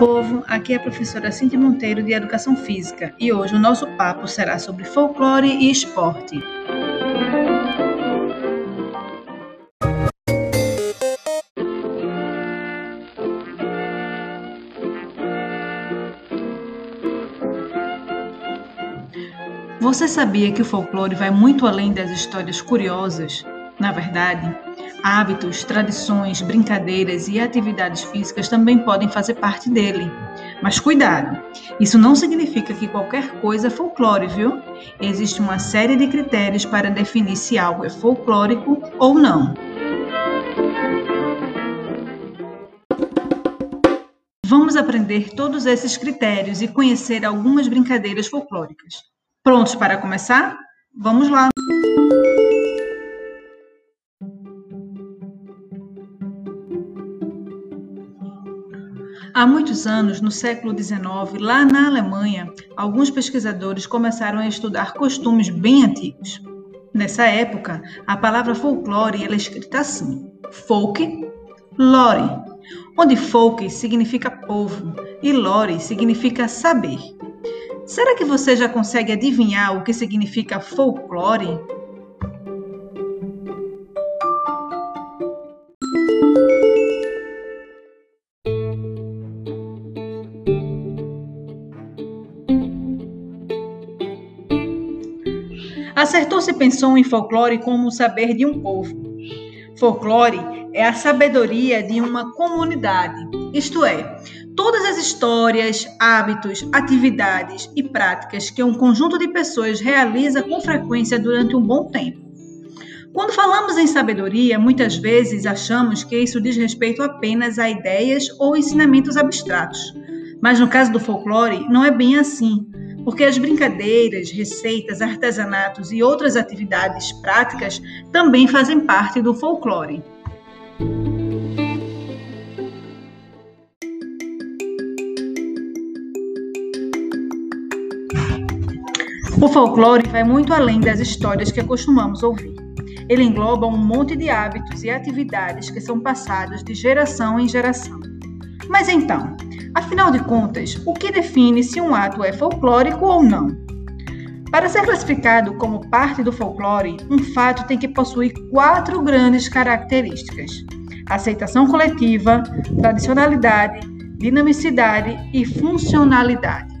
povo! Aqui é a professora Cintia Monteiro de Educação Física e hoje o nosso papo será sobre folclore e esporte. Você sabia que o folclore vai muito além das histórias curiosas? Na verdade, Hábitos, tradições, brincadeiras e atividades físicas também podem fazer parte dele. Mas cuidado, isso não significa que qualquer coisa é folclore, viu? Existe uma série de critérios para definir se algo é folclórico ou não. Vamos aprender todos esses critérios e conhecer algumas brincadeiras folclóricas. Prontos para começar? Vamos lá! Há muitos anos, no século XIX, lá na Alemanha, alguns pesquisadores começaram a estudar costumes bem antigos. Nessa época, a palavra folclore é escrita assim: folk, lore, onde folk significa povo e lore significa saber. Será que você já consegue adivinhar o que significa folclore? Acertou-se pensou em folclore como o saber de um povo. Folclore é a sabedoria de uma comunidade, isto é, todas as histórias, hábitos, atividades e práticas que um conjunto de pessoas realiza com frequência durante um bom tempo. Quando falamos em sabedoria, muitas vezes achamos que isso diz respeito apenas a ideias ou ensinamentos abstratos. Mas no caso do folclore, não é bem assim porque as brincadeiras, receitas, artesanatos e outras atividades práticas também fazem parte do folclore. O folclore vai muito além das histórias que acostumamos ouvir. Ele engloba um monte de hábitos e atividades que são passados de geração em geração. Mas então, Afinal de contas, o que define se um ato é folclórico ou não? Para ser classificado como parte do folclore, um fato tem que possuir quatro grandes características: aceitação coletiva, tradicionalidade, dinamicidade e funcionalidade.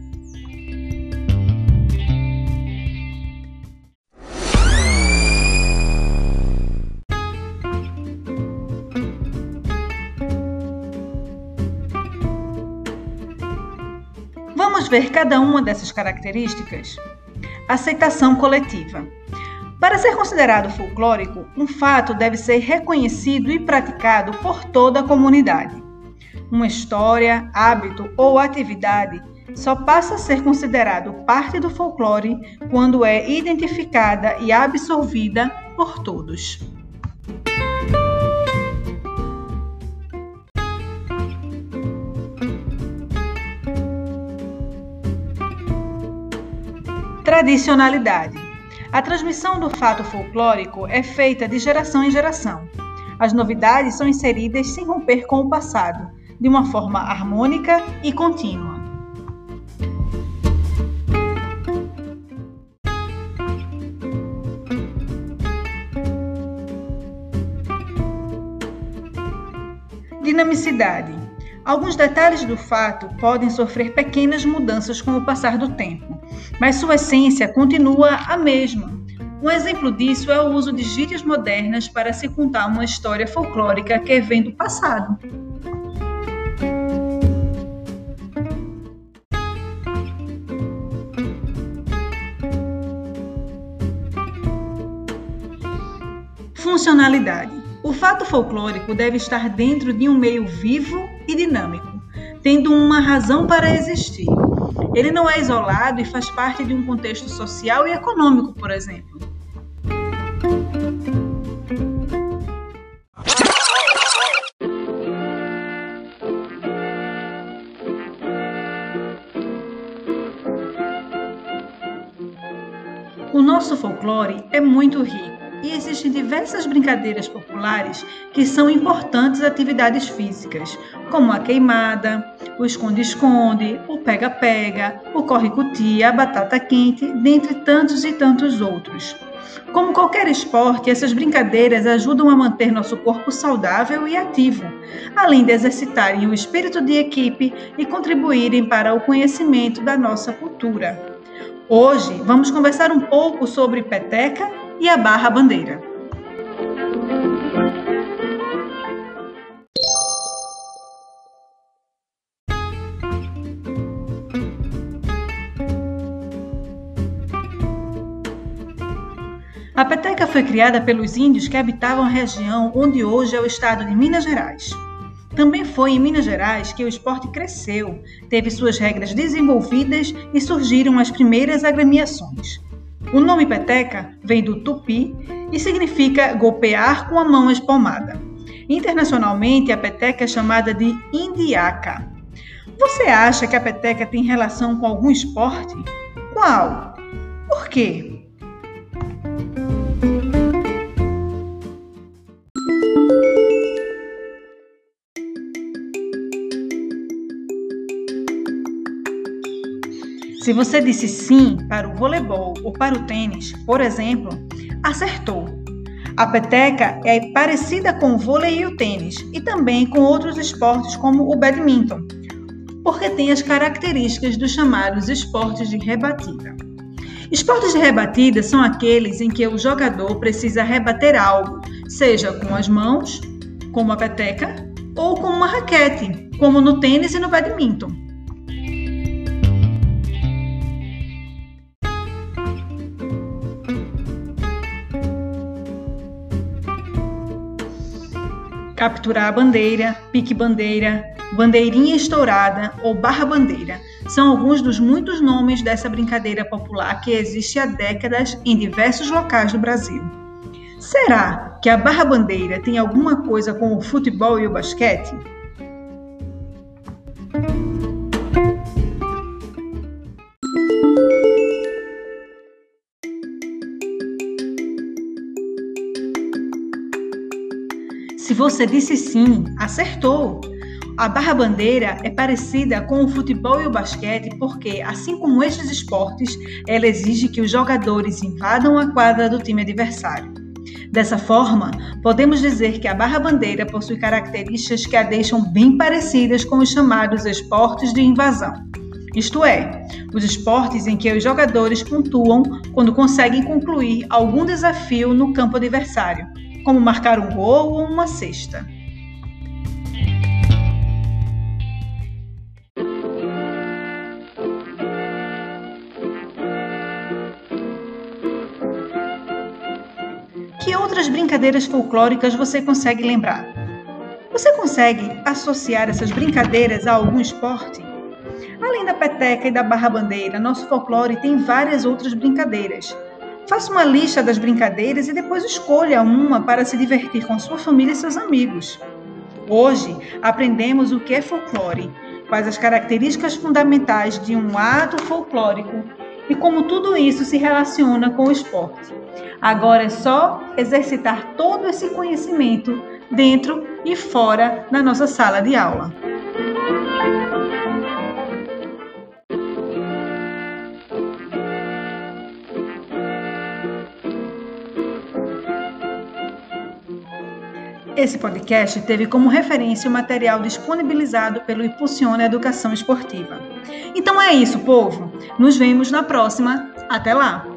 Ver cada uma dessas características? Aceitação coletiva. Para ser considerado folclórico, um fato deve ser reconhecido e praticado por toda a comunidade. Uma história, hábito ou atividade só passa a ser considerado parte do folclore quando é identificada e absorvida por todos. Tradicionalidade. A transmissão do fato folclórico é feita de geração em geração. As novidades são inseridas sem romper com o passado, de uma forma harmônica e contínua. Dinamicidade. Alguns detalhes do fato podem sofrer pequenas mudanças com o passar do tempo mas sua essência continua a mesma. Um exemplo disso é o uso de gírias modernas para se contar uma história folclórica que vem do passado. Funcionalidade. O fato folclórico deve estar dentro de um meio vivo e dinâmico, tendo uma razão para existir. Ele não é isolado e faz parte de um contexto social e econômico, por exemplo. O nosso folclore é muito rico e existem diversas brincadeiras populares que são importantes atividades físicas, como a queimada, o esconde-esconde, o pega-pega, o corre-cutia, a batata quente, dentre tantos e tantos outros. Como qualquer esporte, essas brincadeiras ajudam a manter nosso corpo saudável e ativo, além de exercitarem o espírito de equipe e contribuírem para o conhecimento da nossa cultura. Hoje vamos conversar um pouco sobre peteca e a barra bandeira. A peteca foi criada pelos índios que habitavam a região onde hoje é o estado de Minas Gerais. Também foi em Minas Gerais que o esporte cresceu, teve suas regras desenvolvidas e surgiram as primeiras agremiações. O nome peteca vem do tupi e significa golpear com a mão espalmada. Internacionalmente, a peteca é chamada de indiaca. Você acha que a peteca tem relação com algum esporte? Qual? Por quê? Se você disse sim para o voleibol ou para o tênis, por exemplo, acertou. A peteca é parecida com o vôlei e o tênis, e também com outros esportes como o badminton, porque tem as características dos chamados esportes de rebatida. Esportes de rebatida são aqueles em que o jogador precisa rebater algo, seja com as mãos, como a peteca, ou com uma raquete, como no tênis e no badminton. Capturar a bandeira, pique-bandeira, bandeirinha estourada ou barra-bandeira. São alguns dos muitos nomes dessa brincadeira popular que existe há décadas em diversos locais do Brasil. Será que a barra-bandeira tem alguma coisa com o futebol e o basquete? Você disse sim, acertou! A barra-bandeira é parecida com o futebol e o basquete porque, assim como estes esportes, ela exige que os jogadores invadam a quadra do time adversário. Dessa forma, podemos dizer que a barra-bandeira possui características que a deixam bem parecidas com os chamados esportes de invasão. Isto é, os esportes em que os jogadores pontuam quando conseguem concluir algum desafio no campo adversário, como marcar um gol ou uma cesta. Que outras brincadeiras folclóricas você consegue lembrar? Você consegue associar essas brincadeiras a algum esporte? Além da peteca e da barra-bandeira, nosso folclore tem várias outras brincadeiras, Faça uma lista das brincadeiras e depois escolha uma para se divertir com sua família e seus amigos. Hoje aprendemos o que é folclore, quais as características fundamentais de um ato folclórico e como tudo isso se relaciona com o esporte. Agora é só exercitar todo esse conhecimento dentro e fora da nossa sala de aula. Esse podcast teve como referência o material disponibilizado pelo Impulsiona Educação Esportiva. Então é isso, povo. Nos vemos na próxima. Até lá!